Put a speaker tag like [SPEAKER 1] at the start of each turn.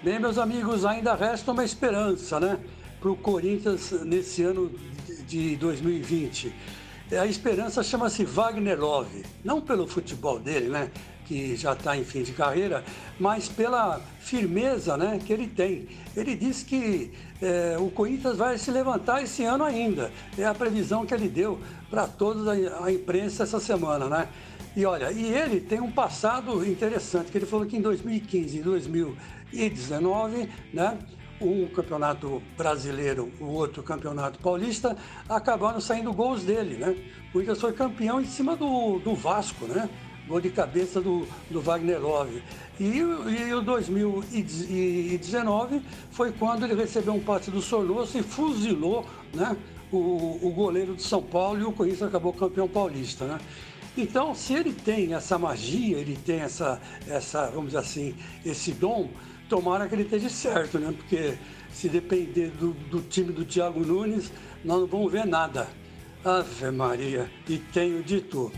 [SPEAKER 1] Bem, meus amigos, ainda resta uma esperança, né? Para o Corinthians nesse ano de 2020. A esperança chama-se Wagner Love. Não pelo futebol dele, né? Que já está em fim de carreira, mas pela firmeza né, que ele tem. Ele disse que é, o Corinthians vai se levantar esse ano ainda. É a previsão que ele deu para toda a imprensa essa semana, né? E olha, e ele tem um passado interessante, que ele falou que em 2015 e 2019, né? Um campeonato brasileiro, o outro campeonato paulista, acabaram saindo gols dele, né? O Corinthians foi campeão em cima do, do Vasco, né? Gol de cabeça do, do Wagner Love. E, e o 2019 foi quando ele recebeu um passe do Sornoso e fuzilou né, o, o goleiro de São Paulo e o Corinthians acabou campeão paulista. Né? Então, se ele tem essa magia, ele tem essa, essa, vamos dizer assim, esse dom, tomara que ele esteja certo, né? Porque se depender do, do time do Thiago Nunes, nós não vamos ver nada. Ave Maria, e tenho dito.